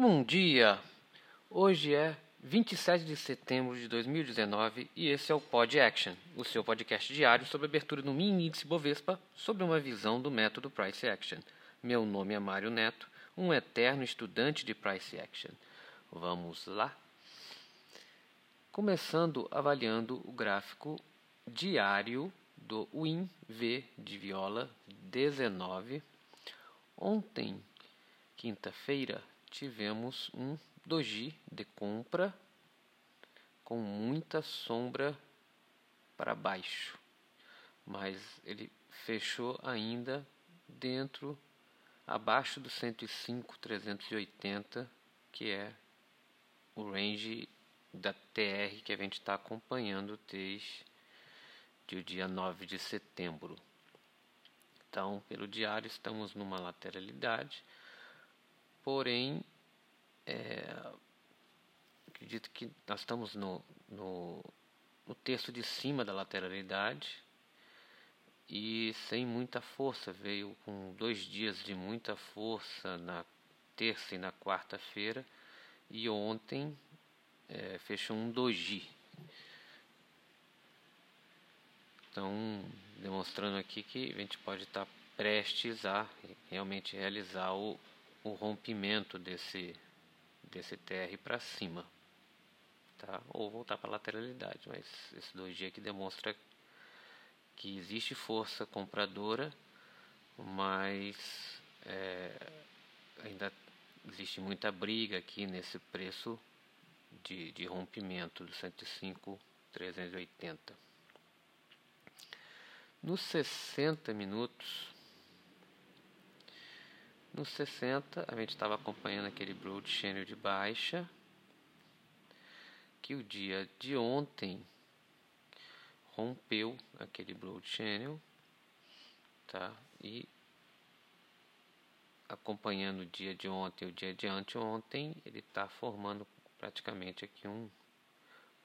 Bom dia! Hoje é 27 de setembro de 2019 e esse é o Pod Action, o seu podcast diário sobre abertura do mini índice Bovespa sobre uma visão do método Price Action. Meu nome é Mário Neto, um eterno estudante de Price Action. Vamos lá? Começando avaliando o gráfico diário do Win V de viola 19. Ontem, quinta-feira, tivemos um doji de compra com muita sombra para baixo, mas ele fechou ainda dentro abaixo do 105 380, que é o range da TR que a gente está acompanhando desde o dia 9 de setembro. Então, pelo diário, estamos numa lateralidade, porém, é, acredito que nós estamos no, no, no texto de cima da lateralidade e sem muita força. Veio com dois dias de muita força na terça e na quarta-feira e ontem é, fechou um doji. Então, demonstrando aqui que a gente pode estar prestes a realmente realizar o, o rompimento desse, desse TR para cima. Tá? Ou voltar para a lateralidade, mas esse doji aqui demonstra que existe força compradora, mas é, ainda existe muita briga aqui nesse preço de, de rompimento do 105 380. Nos 60 minutos, nos 60 a gente estava acompanhando aquele Broad Channel de baixa, que o dia de ontem rompeu aquele Broad Channel, tá? E acompanhando o dia de ontem e o dia de anteontem, ele está formando praticamente aqui um,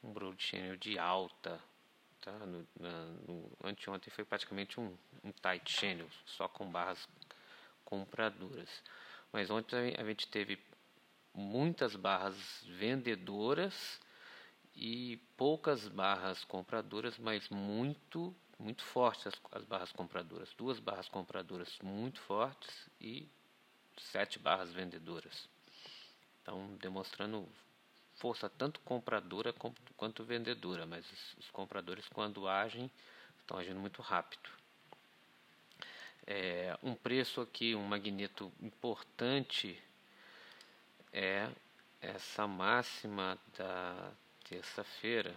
um Broad Channel de alta. Tá? No, na, no anteontem foi praticamente um, um tight channel, só com barras compradoras. Mas ontem a gente teve muitas barras vendedoras e poucas barras compradoras, mas muito muito fortes as, as barras compradoras. Duas barras compradoras muito fortes e sete barras vendedoras. Então, demonstrando força tanto compradora quanto vendedora, mas os, compradores, quando agem, estão agindo muito rápido. É, um preço aqui, um magneto importante é essa máxima da terça-feira,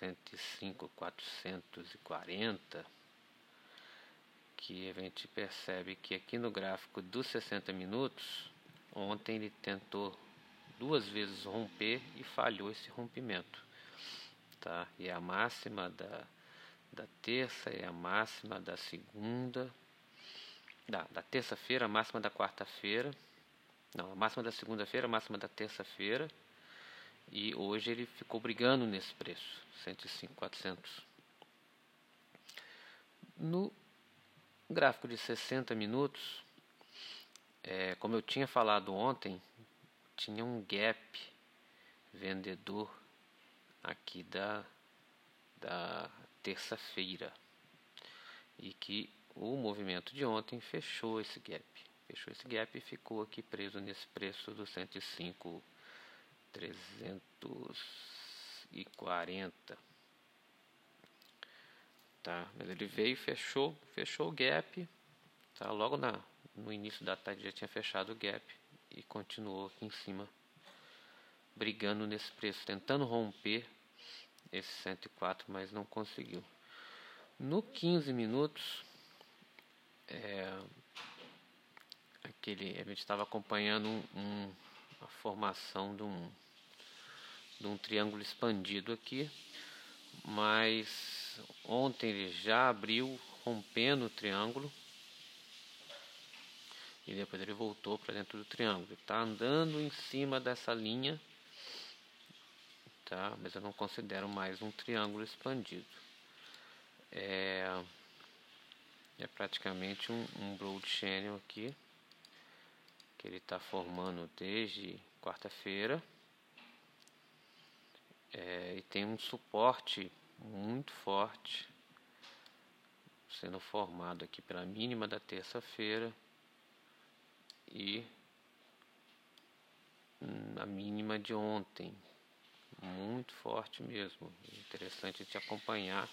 105,440 que a gente percebe que aqui no gráfico dos 60 minutos, ontem ele tentou duas vezes romper e falhou esse rompimento. Tá? E a máxima da, da terça e a máxima da segunda, da, da terça-feira, máxima da quarta-feira, não, a máxima da segunda-feira, máxima da terça-feira, e hoje ele ficou brigando nesse preço, 105,400. No gráfico de 60 minutos, é, como eu tinha falado ontem, tinha um gap vendedor aqui da, da terça-feira. E que o movimento de ontem fechou esse gap. Fechou esse gap e ficou aqui preso nesse preço do 105 340 tá? Mas ele veio, fechou, fechou o gap, tá? Logo na, no início da tarde já tinha fechado o gap e continuou aqui em cima, brigando nesse preço, tentando romper esse 104, mas não conseguiu. No 15 minutos, é, aquele, a gente estava acompanhando um, a formação de um, de um triângulo expandido aqui, mas ontem ele já abriu rompendo o triângulo e depois ele voltou para dentro do triângulo. Está andando em cima dessa linha, tá? Mas eu não considero mais um triângulo expandido. É, é praticamente um, um broad channel aqui que ele está formando desde quarta-feira. É, e tem um suporte muito forte sendo formado aqui pela mínima da terça-feira e a mínima de ontem. Muito forte mesmo. Interessante te acompanhar.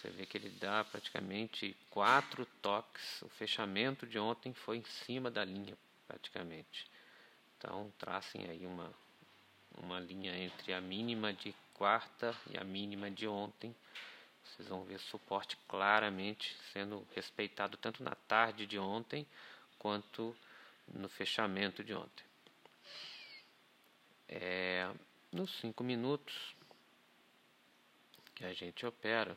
Você vê que ele dá praticamente quatro toques. O fechamento de ontem foi em cima da linha, praticamente. Então, tracem aí uma, uma linha entre a mínima de quarta e a mínima de ontem. Vocês vão ver suporte claramente sendo respeitado tanto na tarde de ontem quanto no fechamento de ontem. É, nos 5 minutos que a gente opera,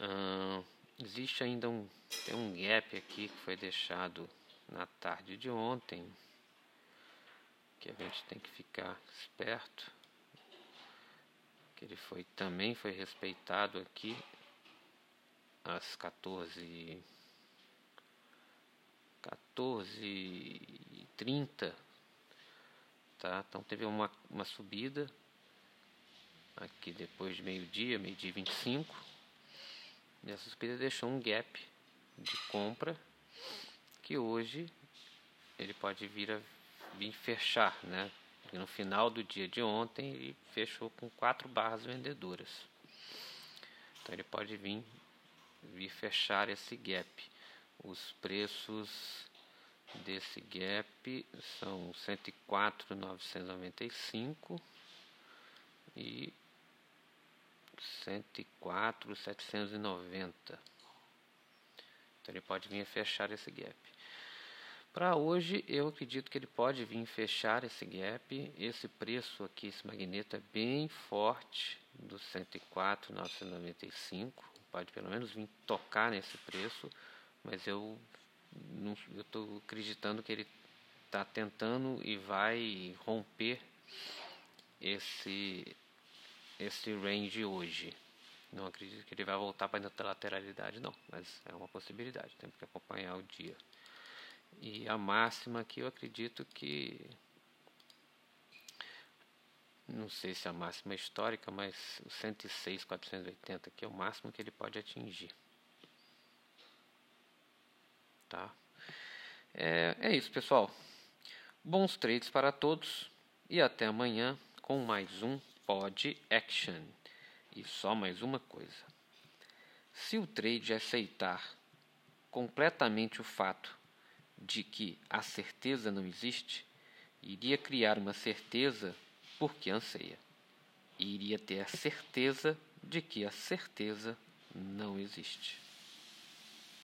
hum, existe ainda um, tem um gap aqui que foi deixado na tarde de ontem, que a gente tem que ficar esperto, que ele foi também foi respeitado aqui às 14 14 e 30 tá? Então teve uma, uma subida aqui depois de meio-dia, meio-dia 25. E subida deixou um gap de compra que hoje ele pode vir a vir fechar, né? Porque no final do dia de ontem ele fechou com quatro barras vendedoras. Então ele pode vir vir fechar esse gap. Os preços desse gap são 104,995 e 104,790. Então ele pode vir fechar esse gap. Para hoje, eu acredito que ele pode vir fechar esse gap. Esse preço aqui, esse magneto é bem forte, do 104,995. Pode pelo menos vir tocar nesse preço, mas eu estou acreditando que ele está tentando e vai romper esse esse range hoje. Não acredito que ele vai voltar para da lateralidade, não, mas é uma possibilidade. Temos que acompanhar o dia. E a máxima aqui eu acredito que não sei se é a máxima histórica, mas o 106,480 aqui é o máximo que ele pode atingir. Tá? É, é isso, pessoal. Bons trades para todos e até amanhã com mais um Pod Action. E só mais uma coisa: se o trade aceitar completamente o fato de que a certeza não existe, iria criar uma certeza porque anseia. E iria ter a certeza de que a certeza não existe.